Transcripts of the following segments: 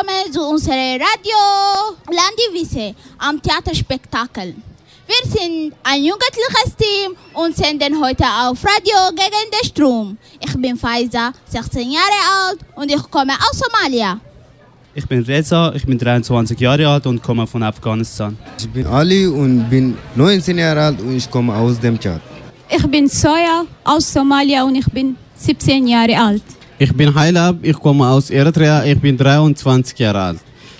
willkommen zu unserem Radio Landivise am Theaterspektakel. Wir sind ein jugendliches Team und senden heute auf Radio gegen den Strom. Ich bin Faiza, 16 Jahre alt und ich komme aus Somalia. Ich bin Reza, ich bin 23 Jahre alt und komme von Afghanistan. Ich bin Ali und bin 19 Jahre alt und ich komme aus dem Tschad. Ich bin Soja aus Somalia und ich bin 17 Jahre alt. Ich bin Hailab, ich komme aus Eritrea, ich bin 23 Jahre alt.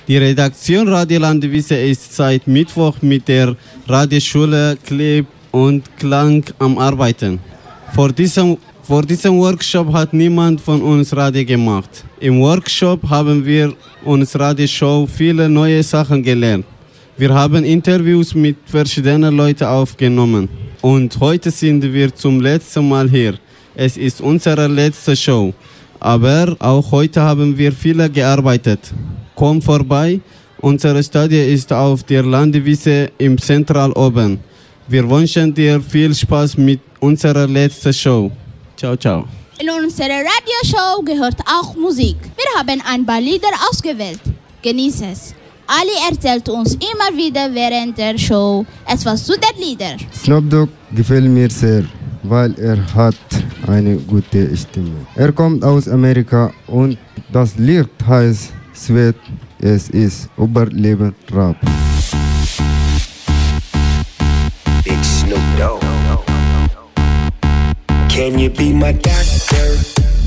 Die Redaktion Radio Landewisse ist seit Mittwoch mit der Radioschule Kleb und Klang am Arbeiten. Vor diesem, vor diesem Workshop hat niemand von uns Radio gemacht. Im Workshop haben wir uns Radioshow viele neue Sachen gelernt. Wir haben Interviews mit verschiedenen Leuten aufgenommen. Und heute sind wir zum letzten Mal hier. Es ist unsere letzte Show. Aber auch heute haben wir viele gearbeitet. Komm vorbei. Unsere Stadie ist auf der Landewiese im Zentral oben. Wir wünschen dir viel Spaß mit unserer letzten Show. Ciao, ciao. In unserer Radioshow gehört auch Musik. Wir haben ein paar Lieder ausgewählt. Genieß es. Ali erzählt uns immer wieder während der Show etwas zu den Liedern. Snoop Dogg gefällt mir sehr, weil er hat eine gute Stimme. Er kommt aus Amerika und das Lied heißt Sweat. Es ist Überleben Rap. Big Snoop Dogg. Can you be my doctor?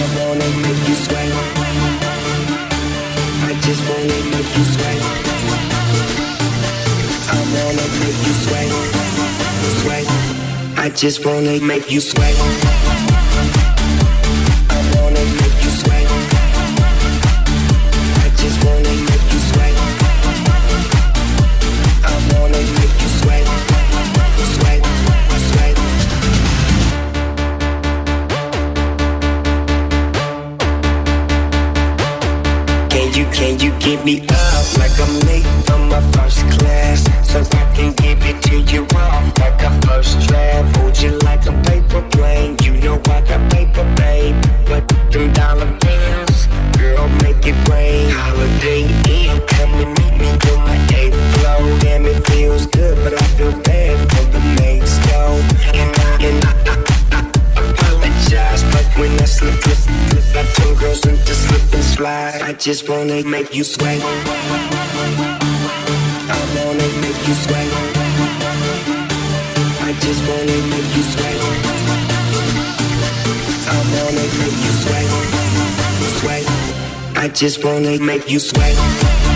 I wanna make you. I just wanna make you sweat. I wanna make you. Sweat. I just wanna make you sweat. Give me up like I'm late from my first class? So I can give it to you off like a first draft. Hold you like a paper plane. You know I got paper, babe. But them dollar bills, girl, make it rain. Holiday Inn, come and meet me on my eighth floor. Damn, it feels good, but I feel slide. I just wanna make you sweat. I wanna make you sweat. I just wanna make you sweat. I wanna make you sweat. Sweat. I just wanna make you sweat.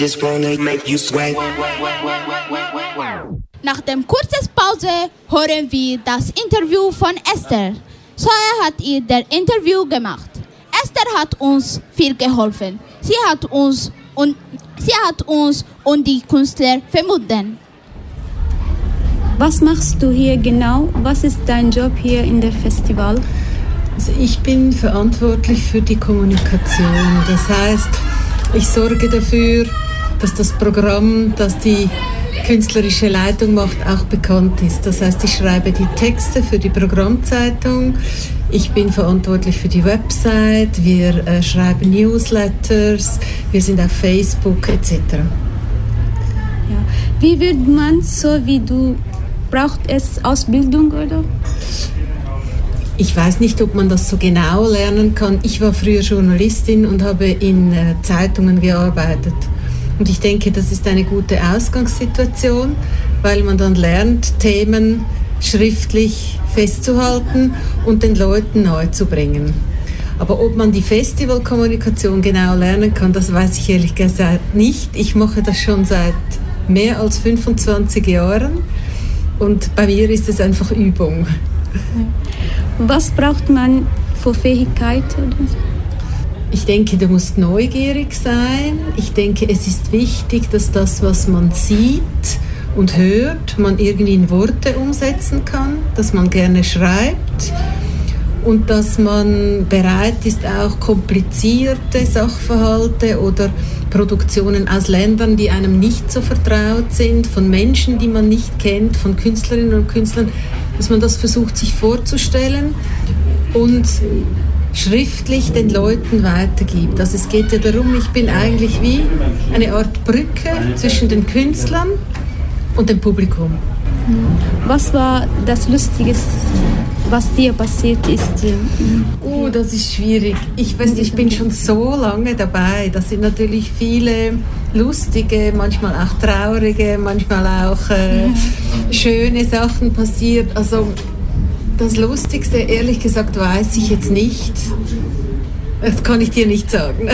Just wanna make you sweat. Nach dem kurzen Pause hören wir das Interview von Esther. Soja hat ihr der Interview gemacht. Esther hat uns viel geholfen. Sie hat uns und sie hat uns und die Künstler verbunden. Was machst du hier genau? Was ist dein Job hier in der Festival? Also ich bin verantwortlich für die Kommunikation. Das heißt, ich sorge dafür, dass das Programm, das die künstlerische Leitung macht, auch bekannt ist. Das heißt, ich schreibe die Texte für die Programmzeitung. Ich bin verantwortlich für die Website. Wir äh, schreiben Newsletters. Wir sind auf Facebook etc. Ja. Wie wird man so wie du? Braucht es Ausbildung oder? Ich weiß nicht, ob man das so genau lernen kann. Ich war früher Journalistin und habe in äh, Zeitungen gearbeitet. Und ich denke, das ist eine gute Ausgangssituation, weil man dann lernt, Themen schriftlich festzuhalten und den Leuten nahezubringen. Aber ob man die Festivalkommunikation genau lernen kann, das weiß ich ehrlich gesagt nicht. Ich mache das schon seit mehr als 25 Jahren und bei mir ist es einfach Übung. Was braucht man für Fähigkeiten? Ich denke, du musst neugierig sein. Ich denke, es ist wichtig, dass das, was man sieht und hört, man irgendwie in Worte umsetzen kann, dass man gerne schreibt und dass man bereit ist, auch komplizierte Sachverhalte oder Produktionen aus Ländern, die einem nicht so vertraut sind, von Menschen, die man nicht kennt, von Künstlerinnen und Künstlern, dass man das versucht, sich vorzustellen und schriftlich den Leuten weitergibt. Also es geht ja darum, ich bin eigentlich wie eine Art Brücke zwischen den Künstlern und dem Publikum. Was war das Lustigste, was dir passiert ist? Oh, das ist schwierig. Ich weiß, ich bin schon so lange dabei. Da sind natürlich viele lustige, manchmal auch traurige, manchmal auch äh, schöne Sachen passiert. Also das Lustigste, ehrlich gesagt, weiß ich jetzt nicht. Das kann ich dir nicht sagen.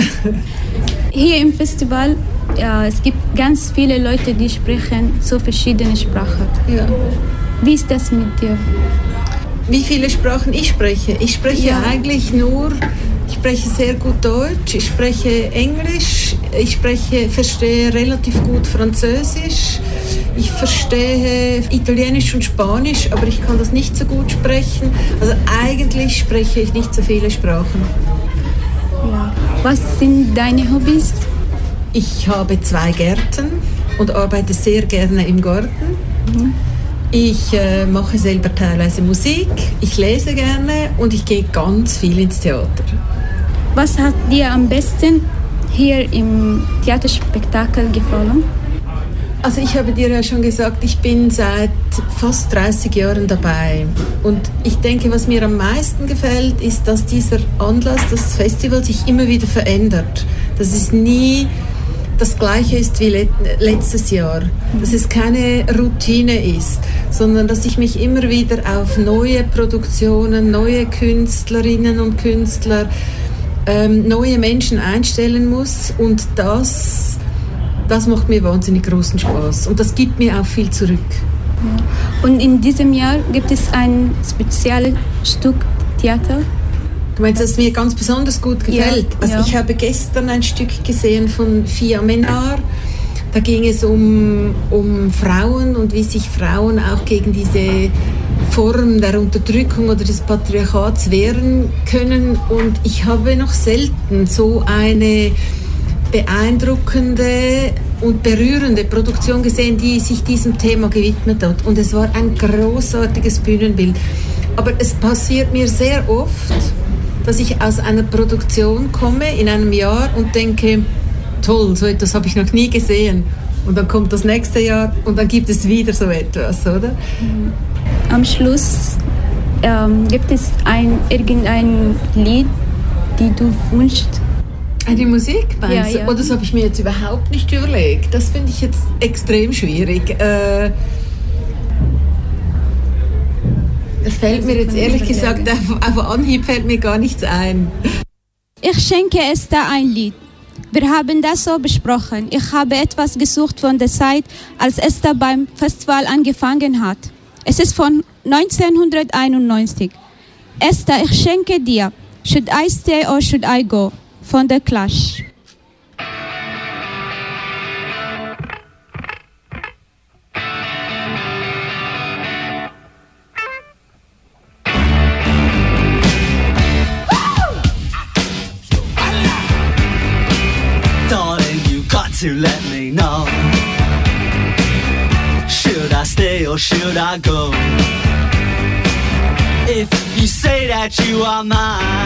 Hier im Festival, ja, es gibt ganz viele Leute, die sprechen so verschiedene Sprachen. Ja. Wie ist das mit dir? Wie viele Sprachen ich spreche? Ich spreche Ja. eigentlich nur, ich spreche sehr gut Deutsch, ich spreche Englisch, ich spreche, verstehe relativ gut Französisch, ich verstehe Italienisch und Spanisch, aber ich kann das nicht so gut sprechen. Also eigentlich spreche ich nicht so viele Sprachen. Ja. Was sind deine Hobbys? Ich habe zwei Gärten und arbeite sehr gerne im Garten. Ich äh, mache selber teilweise Musik, ich lese gerne und ich gehe ganz viel ins Theater. Was hat dir am besten hier im Theaterspektakel gefallen? Also ich habe dir ja schon gesagt, ich bin seit fast 30 Jahren dabei. Und ich denke, was mir am meisten gefällt, ist, dass dieser Anlass, das Festival sich immer wieder verändert. Dass es nie das gleiche ist wie let letztes Jahr. Dass es keine Routine ist, sondern dass ich mich immer wieder auf neue Produktionen, neue Künstlerinnen und Künstler, ähm, neue Menschen einstellen muss. Und das das macht mir wahnsinnig großen Spaß und das gibt mir auch viel zurück. Und in diesem Jahr gibt es ein spezielles Stück Theater. Du meinst, das mir ganz besonders gut gefällt? Ja, also ja. ich habe gestern ein Stück gesehen von Fia Menar. Da ging es um, um Frauen und wie sich Frauen auch gegen diese Form der Unterdrückung oder des Patriarchats wehren können. Und ich habe noch selten so eine beeindruckende und berührende Produktion gesehen, die sich diesem Thema gewidmet hat. Und es war ein großartiges Bühnenbild. Aber es passiert mir sehr oft, dass ich aus einer Produktion komme in einem Jahr und denke, toll, so etwas habe ich noch nie gesehen. Und dann kommt das nächste Jahr und dann gibt es wieder so etwas, oder? Am Schluss ähm, gibt es ein, irgendein Lied, die du wünschst. Eine Musik, meinst Ja, ja. Oh, das habe ich mir jetzt überhaupt nicht überlegt. Das finde ich jetzt extrem schwierig. Äh, fällt mir jetzt ehrlich gesagt, auf, auf Anhieb fällt mir gar nichts ein. Ich schenke Esther ein Lied. Wir haben das so besprochen. Ich habe etwas gesucht von der Zeit, als Esther beim Festival angefangen hat. Es ist von 1991. Esther, ich schenke dir Should I Stay or Should I Go From The Clash. to let me know Should I stay or should I go? If you say that you are mine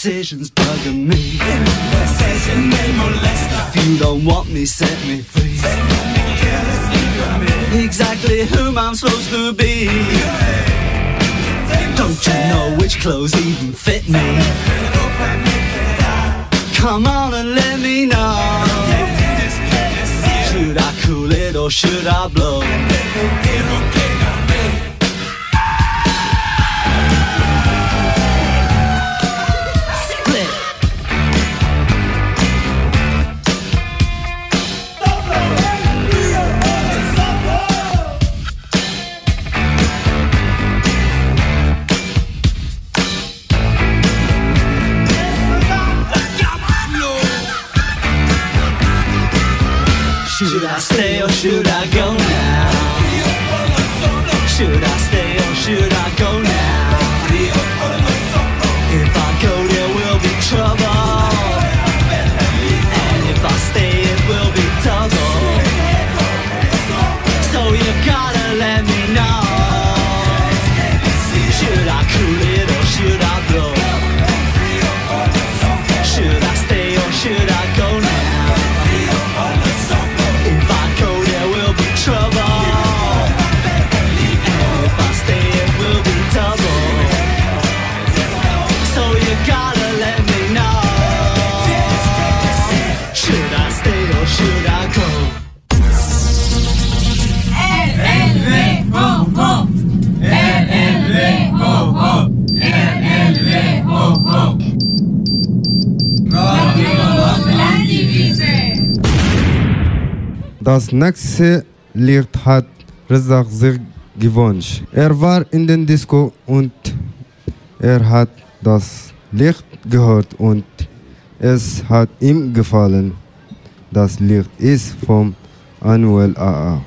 These indecisions bugging me. If you don't want me, set me free. Exactly whom I'm supposed to be. Don't you know which clothes even fit me? Come on and let me know. Should I cool it or should I blow? Das nächste Lied hat Rezak sich gewünscht. Er war in den Disco und er hat das Lied gehört und es hat ihm gefallen. Das Lied ist vom Anuel AA.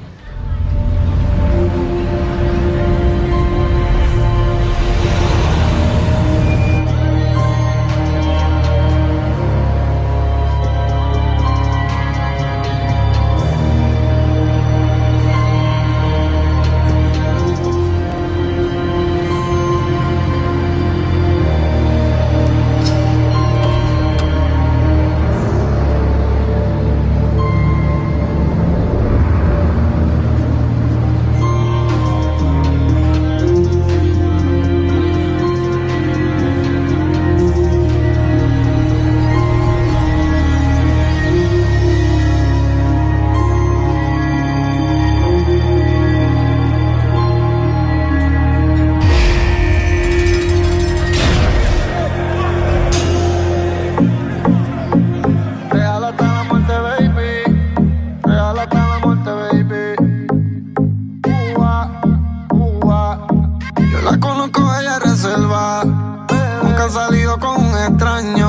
con un extraño.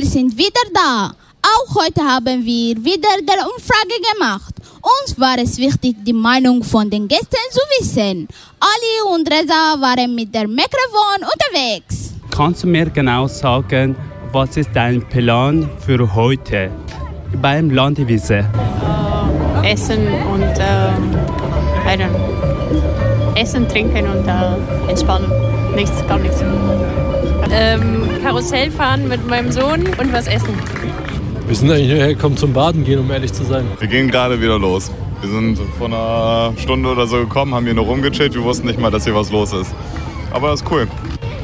Wir sind wieder da. Auch heute haben wir wieder der Umfrage gemacht. Uns war es wichtig, die Meinung von den Gästen zu wissen. Ali und Reza waren mit der Mikrofon unterwegs. Kannst du mir genau sagen, was ist dein Plan für heute beim Landewiese? Essen und äh, I don't know. Essen, trinken und äh, entspannen. Nichts, gar nichts. Ähm, Karussell fahren mit meinem Sohn und was essen. Wir sind eigentlich nur hergekommen zum Baden gehen, um ehrlich zu sein. Wir gehen gerade wieder los. Wir sind vor einer Stunde oder so gekommen, haben hier nur rumgechillt. Wir wussten nicht mal, dass hier was los ist. Aber das ist cool.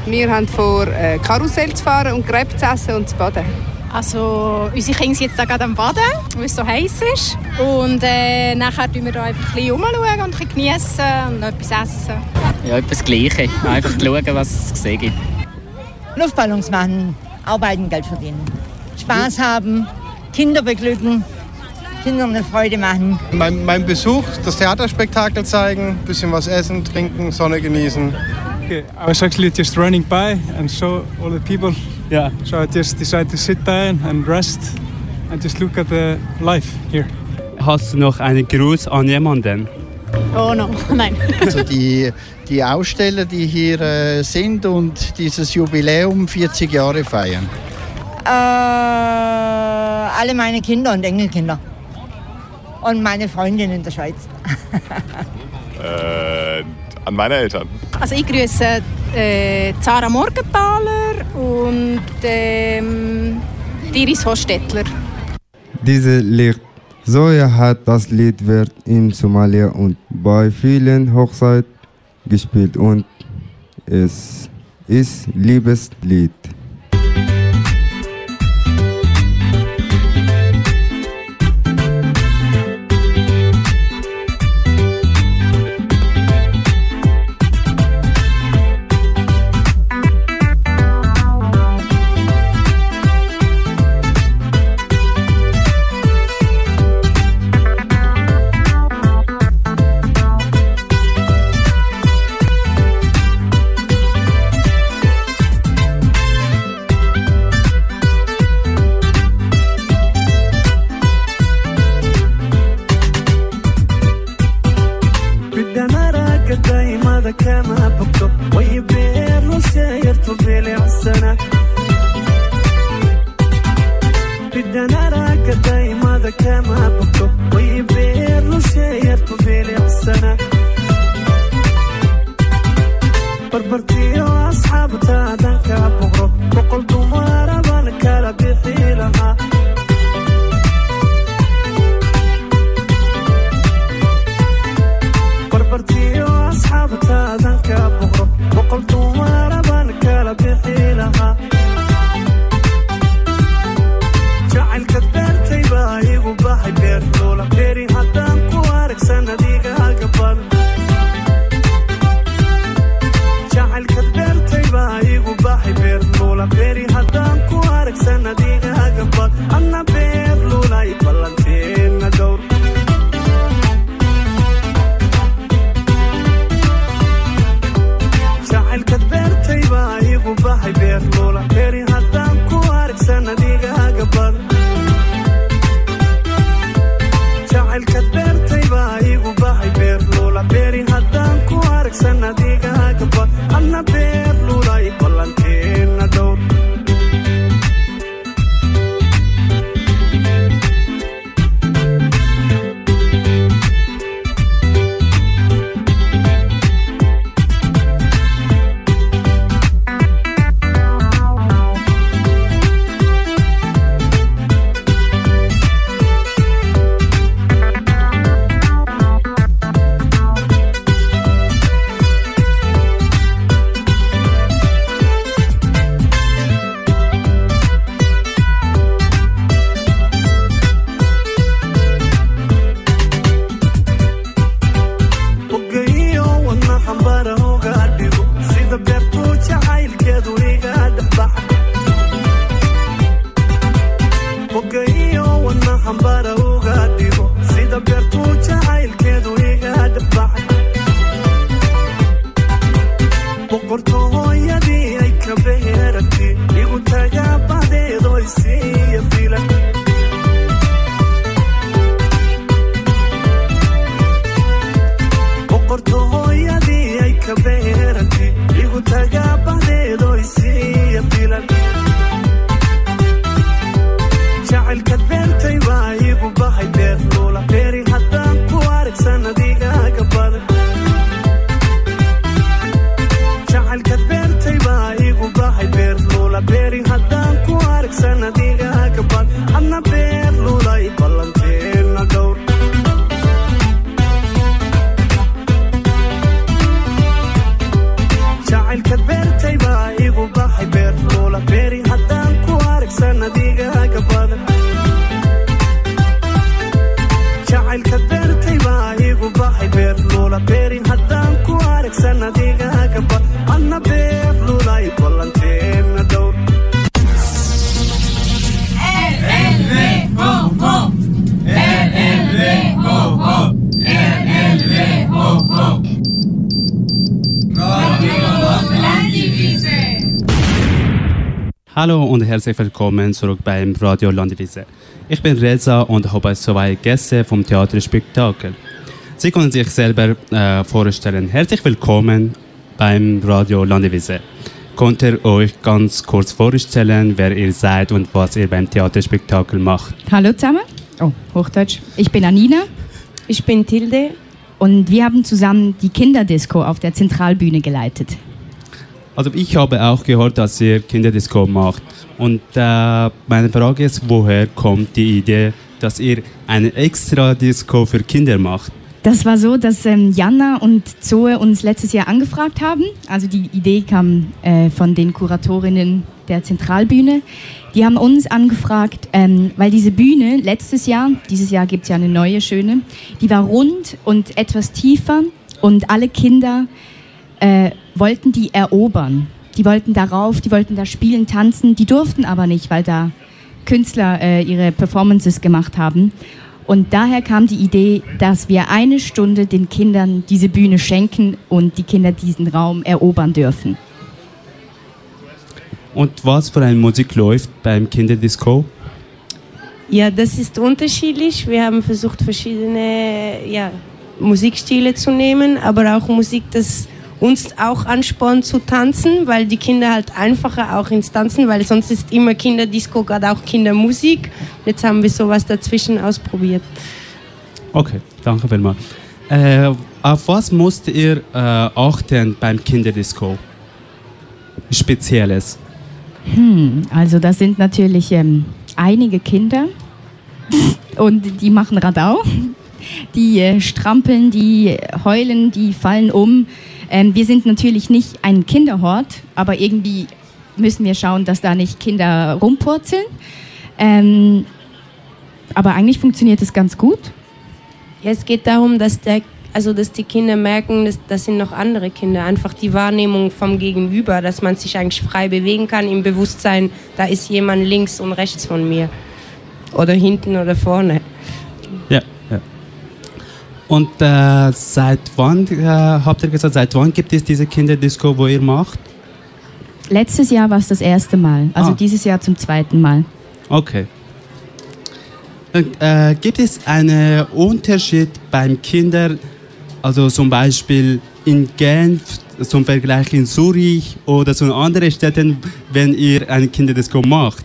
Wir haben vor, äh, Karussell zu fahren und Crepe zu essen und zu baden. Also, unsere Kinder sind jetzt da gerade am Baden, weil es so heiß ist. Und äh, nachher schauen wir da einfach ein bisschen rumschauen und ein bisschen geniessen und noch etwas essen. Ja, etwas Gleiche. Einfach schauen, was es zu sehen gibt. Luftballons machen, arbeiten, Geld verdienen. Spaß haben, Kinder beglücken, Kindern eine Freude machen. Mein, mein Besuch, das Theaterspektakel zeigen, bisschen was essen, trinken, Sonne genießen. Okay, I was actually just running by and saw all the people. Yeah. So I just decided to sit down and rest and just look at the life here. Hast du noch einen Gruß an jemanden? Oh no, nein. Also die, die Aussteller, die hier äh, sind und dieses Jubiläum 40 Jahre feiern? Äh, alle meine Kinder und Enkelkinder. Und meine Freundin in der Schweiz. äh, an meine Eltern. Also ich grüße äh, Zara Morgenthaler und ähm, Iris Hostetler. Diese Lied, Soja hat das Lied wird in Somalia und bei vielen Hochzeiten gespielt und es ist Liebeslied. e per la periferia und herzlich willkommen zurück beim Radio Landwiese. Ich bin Reza und habe zwei Gäste vom Theaterspektakel. Sie können sich selber äh, vorstellen. Herzlich willkommen beim Radio Landwiese. Könnt ihr euch ganz kurz vorstellen, wer ihr seid und was ihr beim Theaterspektakel macht? Hallo zusammen. Oh, Hochdeutsch. Ich bin Anina. Ich bin Tilde. Und wir haben zusammen die Kinderdisco auf der Zentralbühne geleitet. Also ich habe auch gehört, dass ihr Kinderdisco macht. Und äh, meine Frage ist, woher kommt die Idee, dass ihr eine extra Disco für Kinder macht? Das war so, dass ähm, Jana und Zoe uns letztes Jahr angefragt haben. Also die Idee kam äh, von den Kuratorinnen der Zentralbühne. Die haben uns angefragt, ähm, weil diese Bühne letztes Jahr, dieses Jahr gibt es ja eine neue schöne, die war rund und etwas tiefer und alle Kinder äh, wollten die erobern. Die wollten darauf, die wollten da spielen, tanzen, die durften aber nicht, weil da Künstler äh, ihre Performances gemacht haben. Und daher kam die Idee, dass wir eine Stunde den Kindern diese Bühne schenken und die Kinder diesen Raum erobern dürfen. Und was für eine Musik läuft beim Kinderdisco? Ja, das ist unterschiedlich. Wir haben versucht, verschiedene ja, Musikstile zu nehmen, aber auch Musik, das uns auch anspornt zu tanzen, weil die Kinder halt einfacher auch ins Tanzen, weil sonst ist immer Kinderdisco, gerade auch Kindermusik. Jetzt haben wir sowas dazwischen ausprobiert. Okay, danke vielmals. Äh, auf was musst ihr äh, achten beim Kinderdisco? Spezielles. Hm, also das sind natürlich ähm, einige Kinder und die machen Radau. Die äh, strampeln, die heulen, die fallen um. Ähm, wir sind natürlich nicht ein Kinderhort, aber irgendwie müssen wir schauen, dass da nicht Kinder rumpurzeln. Ähm, aber eigentlich funktioniert es ganz gut. Ja, es geht darum, dass, der, also dass die Kinder merken, dass das sind noch andere Kinder. Einfach die Wahrnehmung vom Gegenüber, dass man sich eigentlich frei bewegen kann im Bewusstsein, da ist jemand links und rechts von mir. Oder hinten oder vorne. Und äh, seit wann, äh, habt ihr gesagt, seit wann gibt es diese Kinderdisco, wo ihr macht? Letztes Jahr war es das erste Mal, also Ah. dieses Jahr zum zweiten Mal. Okay. Und, äh, gibt es einen Unterschied beim Kindern, also zum Beispiel in Genf zum Vergleich in Zürich oder so in anderen Städten, wenn ihr eine Kinderdisco macht?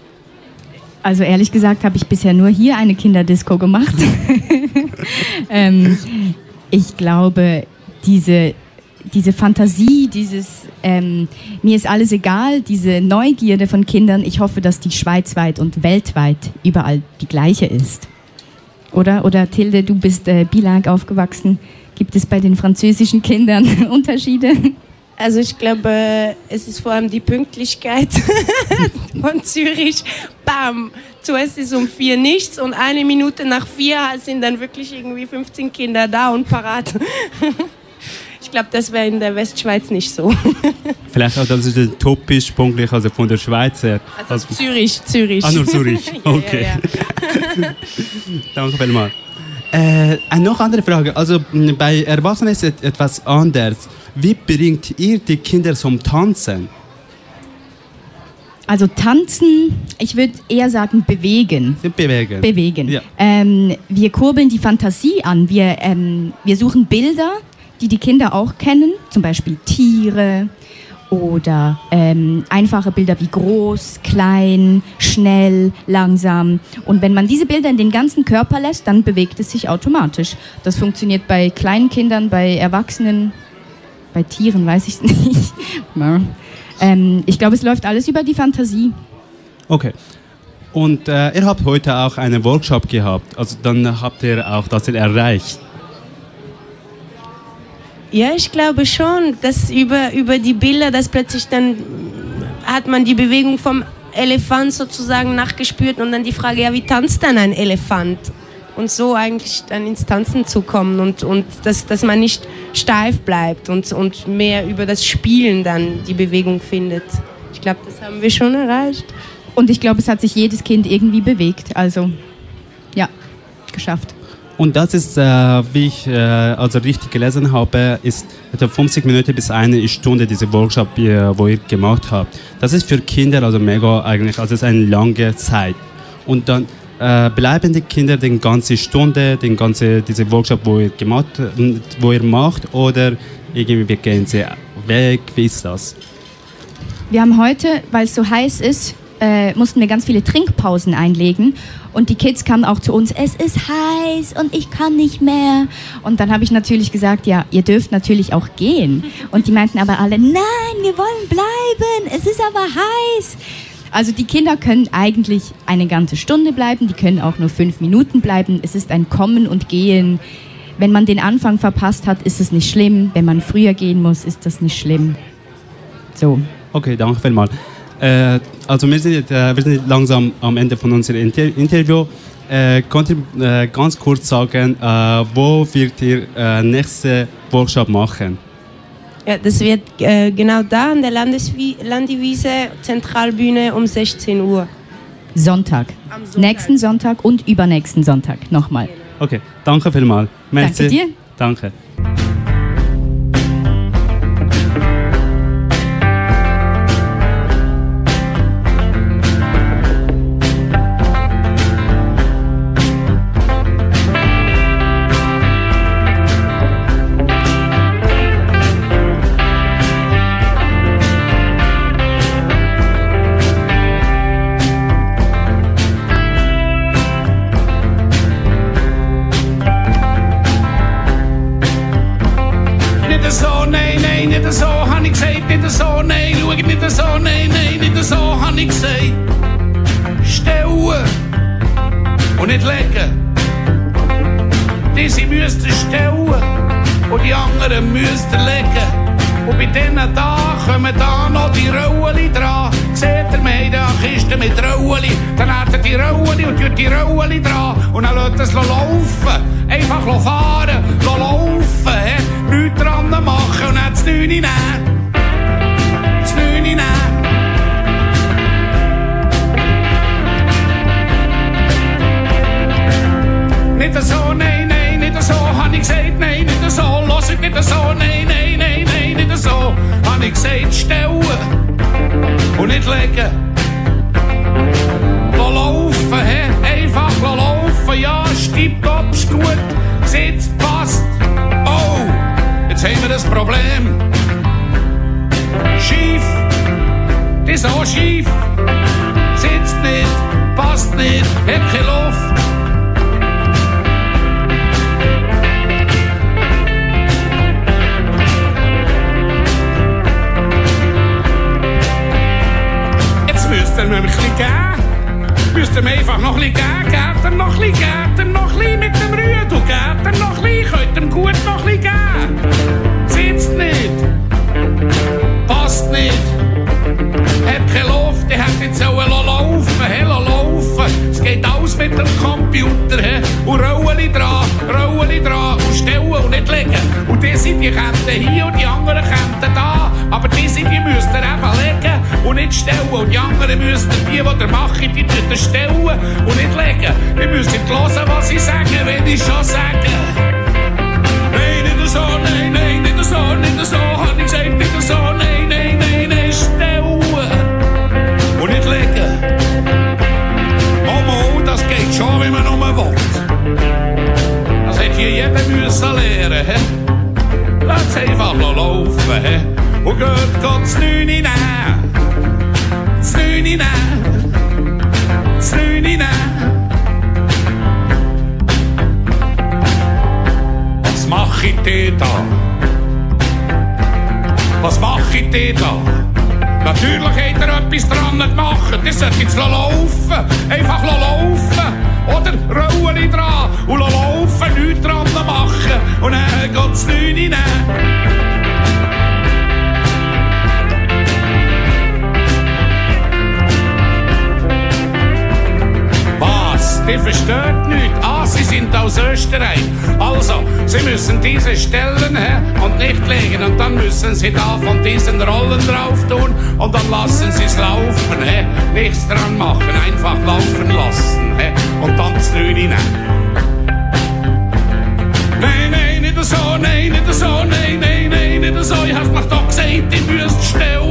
Also ehrlich gesagt habe ich bisher nur hier eine Kinderdisco gemacht. ähm, ich glaube, diese, diese Fantasie, dieses ähm, mir ist alles egal, diese Neugierde von Kindern, ich hoffe, dass die schweizweit und weltweit überall die gleiche ist. Oder, oder Tilde, du bist äh, bilang aufgewachsen. Gibt es bei den französischen Kindern Unterschiede? Also ich glaube, es ist vor allem die Pünktlichkeit von Zürich. Bam! Zuerst ist um vier nichts und eine Minute nach vier sind dann wirklich irgendwie 15 Kinder da und parat. Ich glaube, das wäre in der Westschweiz nicht so. Vielleicht auch, das ist ein topisch punktlich, also von der Schweiz her. Also Zürich, Zürich. Ah, nur Zürich. Ja, ja, Okay. ja. Danke vielmals. Äh, eine noch andere Frage. Also bei Erwachsenen ist es etwas anders. Wie bringt ihr die Kinder zum Tanzen? Also tanzen, ich würde eher sagen bewegen. Bewegen. Bewegen. Ja. Ähm, wir kurbeln die Fantasie an. Wir, ähm, wir suchen Bilder, die die Kinder auch kennen, zum Beispiel Tiere oder ähm, einfache Bilder wie groß, klein, schnell, langsam. Und wenn man diese Bilder in den ganzen Körper lässt, dann bewegt es sich automatisch. Das funktioniert bei kleinen Kindern, bei Erwachsenen, bei Tieren weiß ich es nicht. Ähm, ich glaube, es läuft alles über die Fantasie. Okay. Und äh, ihr habt heute auch einen Workshop gehabt. Also dann habt ihr auch das erreicht. Ja, ich glaube schon, dass über, über die Bilder, dass plötzlich dann hat man die Bewegung vom Elefant sozusagen nachgespürt und dann die Frage, ja, wie tanzt dann ein Elefant? Und so eigentlich dann ins Tanzen zu kommen und, und dass, dass man nicht steif bleibt und, und mehr über das Spielen dann die Bewegung findet. Ich glaube, das haben wir schon erreicht. Und ich glaube, es hat sich jedes Kind irgendwie bewegt. Also, ja, geschafft. Und das ist, äh, wie ich äh, also richtig gelesen habe, ist etwa 50 Minuten bis eine Stunde diese Workshop, äh, wo ihr gemacht habt. Das ist für Kinder also mega eigentlich, also es ist eine lange Zeit. Und dann äh, bleiben die Kinder die ganze Stunde, den ganze diese Workshop, wo ihr gemacht, wo ihr macht, oder irgendwie gehen sie weg? Wie ist das? Wir haben heute, weil es so heiß ist, äh, mussten wir ganz viele Trinkpausen einlegen. Und die Kids kamen auch zu uns, es ist heiß und ich kann nicht mehr. Und dann habe ich natürlich gesagt, ja, ihr dürft natürlich auch gehen. Und die meinten aber alle, nein, wir wollen bleiben, es ist aber heiß. Also die Kinder können eigentlich eine ganze Stunde bleiben, die können auch nur fünf Minuten bleiben. Es ist ein Kommen und Gehen. Wenn man den Anfang verpasst hat, ist es nicht schlimm. Wenn man früher gehen muss, ist das nicht schlimm. So. Okay, danke vielmals. Äh, also wir sind, äh, wir sind langsam am Ende von unserem Inter Interview. Äh, könnt ihr äh, ganz kurz sagen, äh, wo wird ihr äh, nächste Workshop machen? Ja, das wird äh, genau da an der Landeswi Landiwiese Zentralbühne um 16 Uhr. Sonntag. Nächsten Sonntag und übernächsten Sonntag. Nochmal. Okay, danke vielmals. Merci. Danke dir. Danke. Nicht legen. Diese müssten stellen und die anderen müssten legen. Und bei denen da kommen da noch die Rollen dran. Seht ihr, wir haben da eine Kiste mit Rollen. Dann hat er die Rollen und tut die Rollen dran. Und dann lässt es laufen. Einfach fahren, laufen. He? Nichts dran machen und dann das Neune nehmen. Nicht so, nein, nein, nicht so, hab ich gesagt, nein, nicht so, los it nicht so, nein, nein, nein, nein, nicht so, hab ich gesagt, stellen und nicht legen. Lass laufen, he? einfach lass laufen, ja, stippt ab, ist gut, sitzt, passt. Oh, jetzt haben wir das Problem. Schief, das ist auch schief, sitzt nicht, passt nicht, hat keine Luft. Ihr geben. Müsst ihr einfach noch ein bisschen geben. Ihr noch ein bisschen, ihr noch ein mit dem. Gebt ihr noch ein könnt ihr gut noch ein geben. Sitzt nicht. Passt nicht. Hat keine Luft, die hat jetzt sollen laufen, he, laufen. Es geht alles mit dem Computer, he. Und Rollen dran, Rollen dran und stellen und nicht legen. Und die sind die Ketten hier und die anderen Ketten da. Aber die sind, die müsst ihr eben legen und nicht stellen. Und die anderen müsst ihr, die, die ihr macht, die tun ihr stellen und nicht legen. Ihr müsst hören, was ich sage, wenn ich schon sage. Nein, nicht so, nein, nein, nicht so, nicht so, hab ich gesagt, nicht so, nein, nein, nein, nein, stellen und nicht legen. Momo, das geht schon, wie man nur will. Das hat hier jeder müssen lernen, he? Lass einfach laufen, he? Und das Neune nehmen. Das Neune nehmen. Das Neune nehmen. Was mach ich denn da? Was mach ich denn da? Natürlich hat er etwas dran gemacht. Das sollte jetzt laufen. Einfach laufen. Oder Rollen dran und laufen, nichts dran machen. Und dann geht's nicht rein. Die versteht nicht. Ah, sie sind aus Österreich. Also, sie müssen diese stellen he, und nicht legen. Und dann müssen sie da von diesen Rollen drauf tun. Und dann lassen sie es laufen. He. Nichts dran machen, einfach laufen lassen. He. Und dann das nehmen. Nein, nein, nicht so, nein, nicht so, nein, nein, nein, nicht so. Ich hab's mir doch gesagt, ich müsst stellen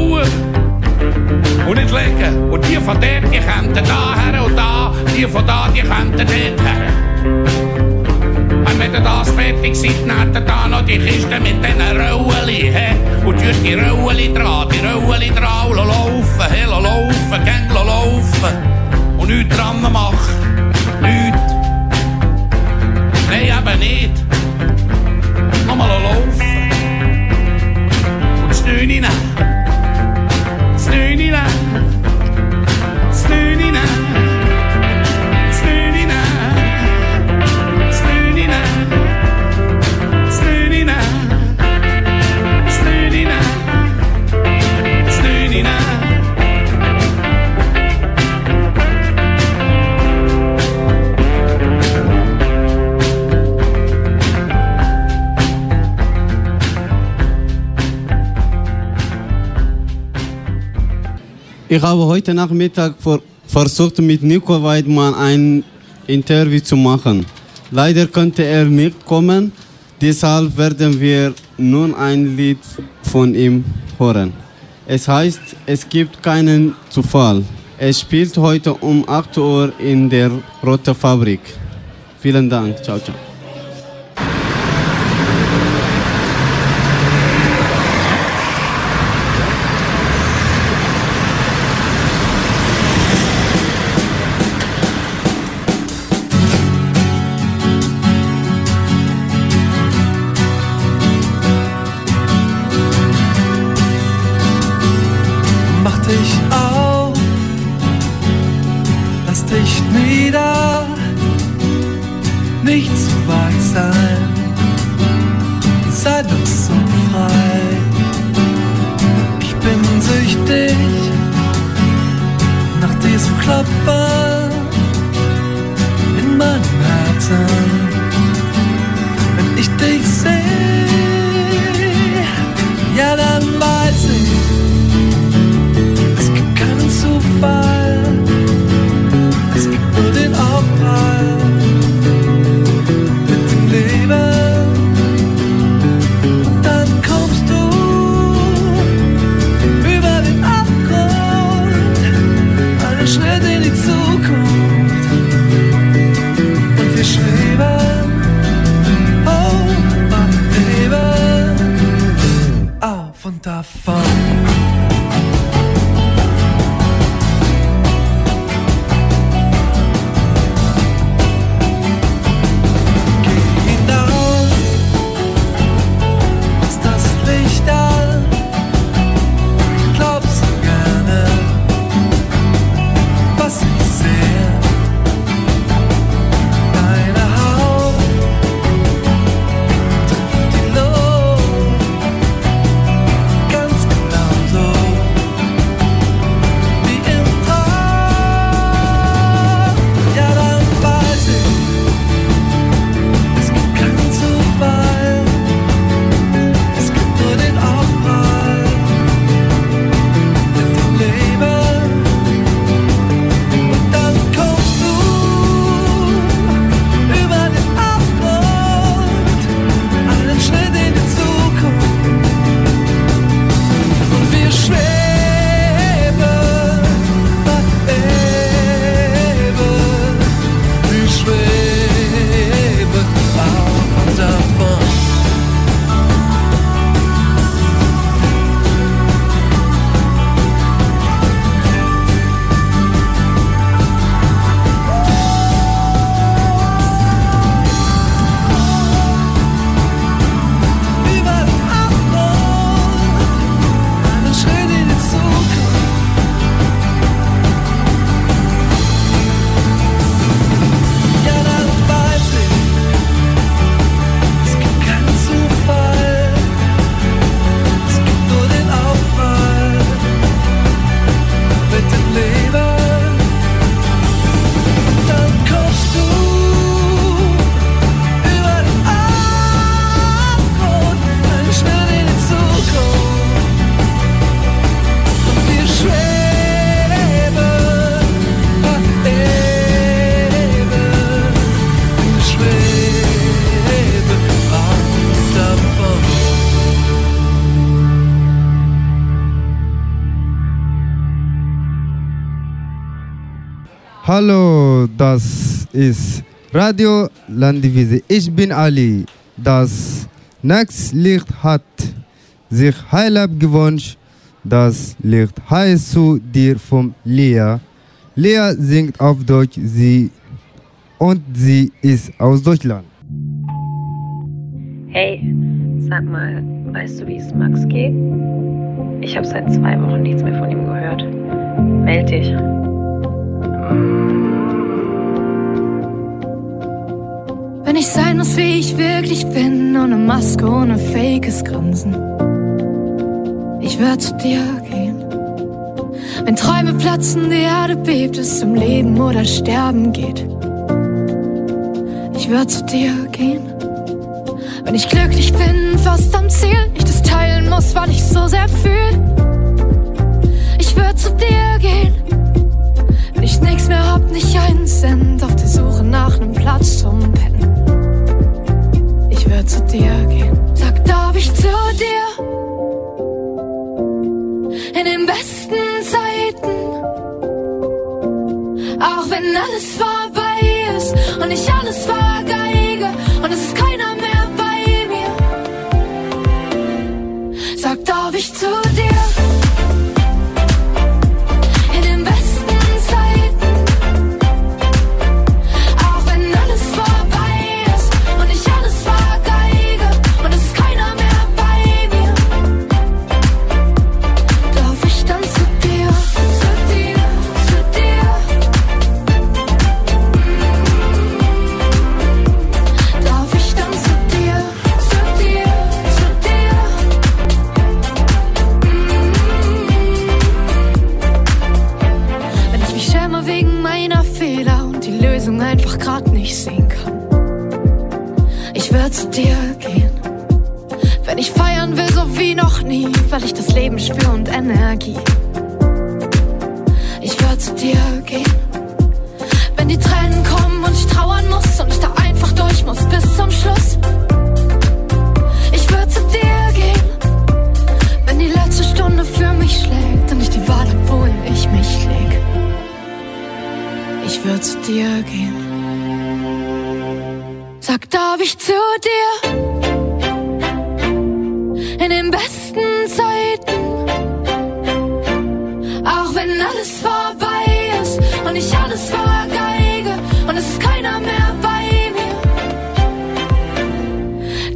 und nicht legen. Und die von dort, die könnten da her und da, die von da, die könnten dort her. Und wenn ihr das fertig seid, habt ihr da noch die Kiste mit diesen Rollen, he? Und tut die Rollen dran, die Rollen dran, und laufen, he? Laufen, gäng laufen. Und nichts dran machen. Ich habe heute Nachmittag versucht, mit Nico Weidmann ein Interview zu machen. Leider konnte er nicht kommen, deshalb werden wir nun ein Lied von ihm hören. Es heißt, es gibt keinen Zufall. Es spielt heute um 8 Uhr in der Rote Fabrik. Vielen Dank. Ciao, ciao. Radio Landivise. Ich bin Ali. Das nächste Lied hat sich Heilab gewünscht. Das Lied heißt zu dir von Lea. Lea singt auf Deutsch sie und sie ist aus Deutschland. Hey, sag mal, weißt du, wie es Max geht? Ich habe seit zwei Wochen nichts mehr von ihm gehört. Meld dich. Wenn ich sein muss, wie ich wirklich bin, ohne Maske, ohne fakes Grinsen. Ich werde zu dir gehen. Wenn Träume platzen, die Erde bebt, es zum Leben oder Sterben geht. Ich werde zu dir gehen. Wenn ich glücklich bin, fast am Ziel, ich das teilen muss, weil ich so sehr fühl. Ich würde zu dir gehen. Wenn ich nix mehr hab, nicht einen Cent, auf der Suche nach nem Platz zum Pennen zu dir gehen. Sag, darf ich zu dir? In den besten Zeiten, auch wenn alles war.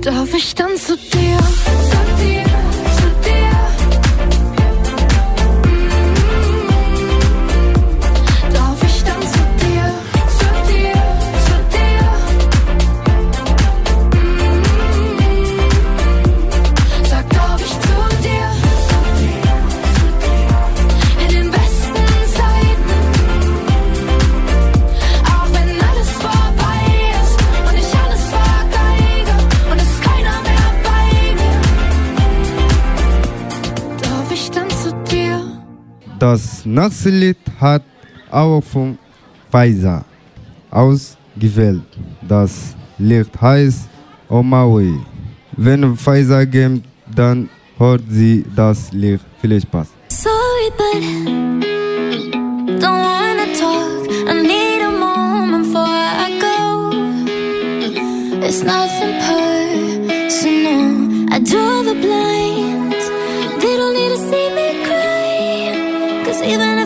Darf ich dann zu dir? Sag dir Das nächste Lied hat auch von Pfizer ausgewählt. Das Lied heißt Omaui. Wenn Pfizer geht, dann hört sie das Lied. Viel Spaß. Sorry, but don't wanna talk. I need a moment before I go. It's nothing personal. I do the blind. even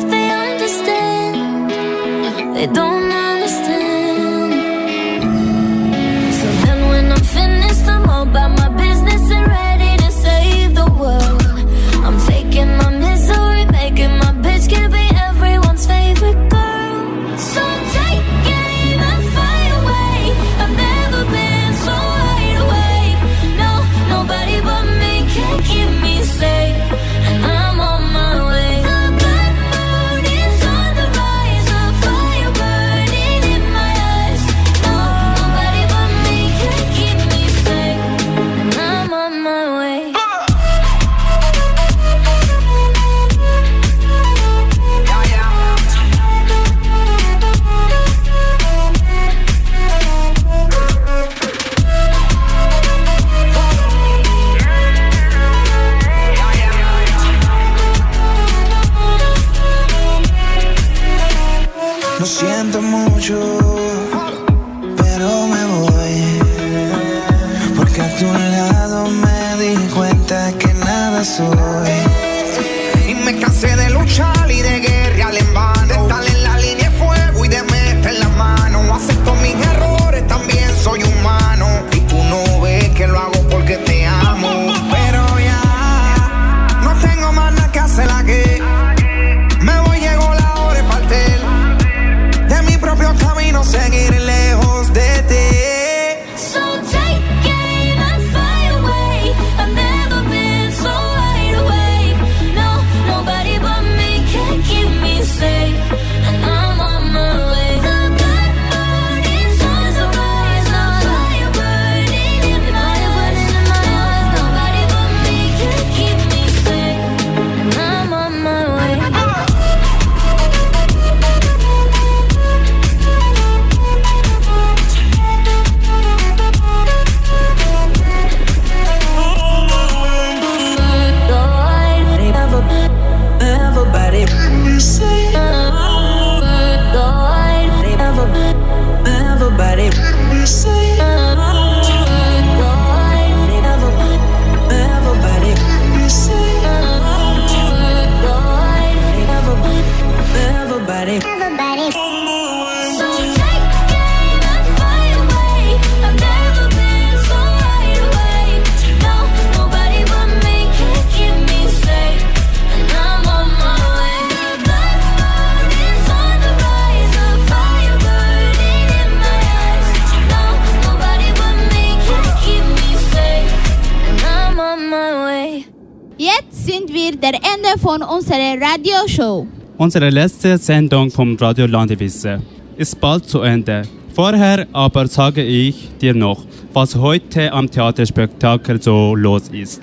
Ende von unserer Radioshow. Unsere letzte Sendung vom Radio Landewisse ist bald zu Ende. Vorher aber sage ich dir noch, was heute am Theaterspektakel so los ist.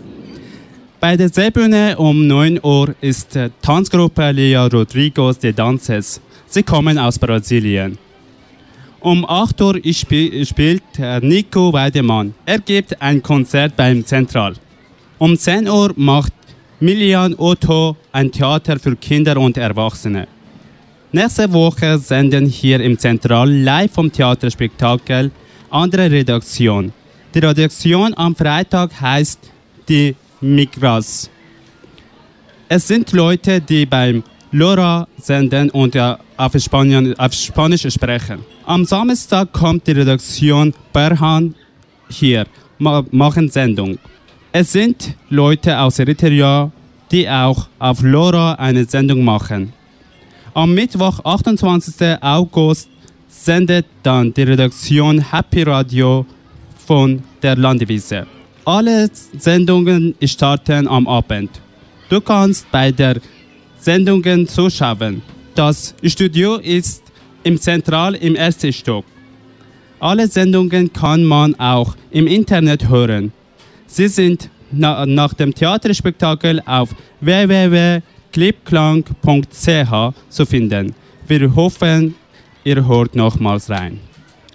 Bei der Seebühne um 9 Uhr ist Tanzgruppe Lea Rodriguez de Dances. Sie kommen aus Brasilien. Um 8 Uhr sp- spielt Nico Weidemann. Er gibt ein Konzert beim Zentral. Um 10 Uhr macht Milian Otto ein Theater für Kinder und Erwachsene. Nächste Woche senden hier im Zentral live vom Theaterspektakel andere Redaktion. Die Redaktion am Freitag heißt die Migras. Es sind Leute, die beim Lora senden und ja, auf, Spanien, auf Spanisch sprechen. Am Samstag kommt die Redaktion Berhan hier, ma machen Sendung. Es sind Leute aus Eritrea, die auch auf Lora eine Sendung machen. Am Mittwoch, 28. August, sendet dann die Redaktion Happy Radio von der Landewiese. Alle Sendungen starten am Abend. Du kannst bei der Sendungen zuschauen. Das Studio ist im Zentral im ersten Stock. Alle Sendungen kann man auch im Internet hören. Sie sind na nach dem Theaterspektakel auf www.clipklang.ch zu finden. Wir hoffen, ihr hört nochmals rein.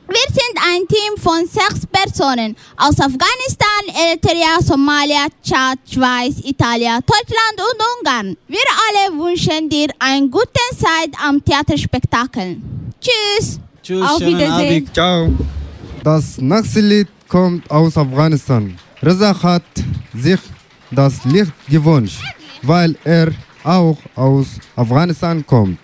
Wir sind ein Team von sechs Personen aus Afghanistan, Eritrea, Somalia, Tschad, Schweiz, Italien, Deutschland und Ungarn. Wir alle wünschen dir eine gute Zeit am Theaterspektakel. Tschüss. Tschüss, Auf Wiedersehen. Abend. Ciao. Das nächste Lied kommt aus Afghanistan. Reza hat sich das Lied gewünscht, weil er auch aus Afghanistan kommt.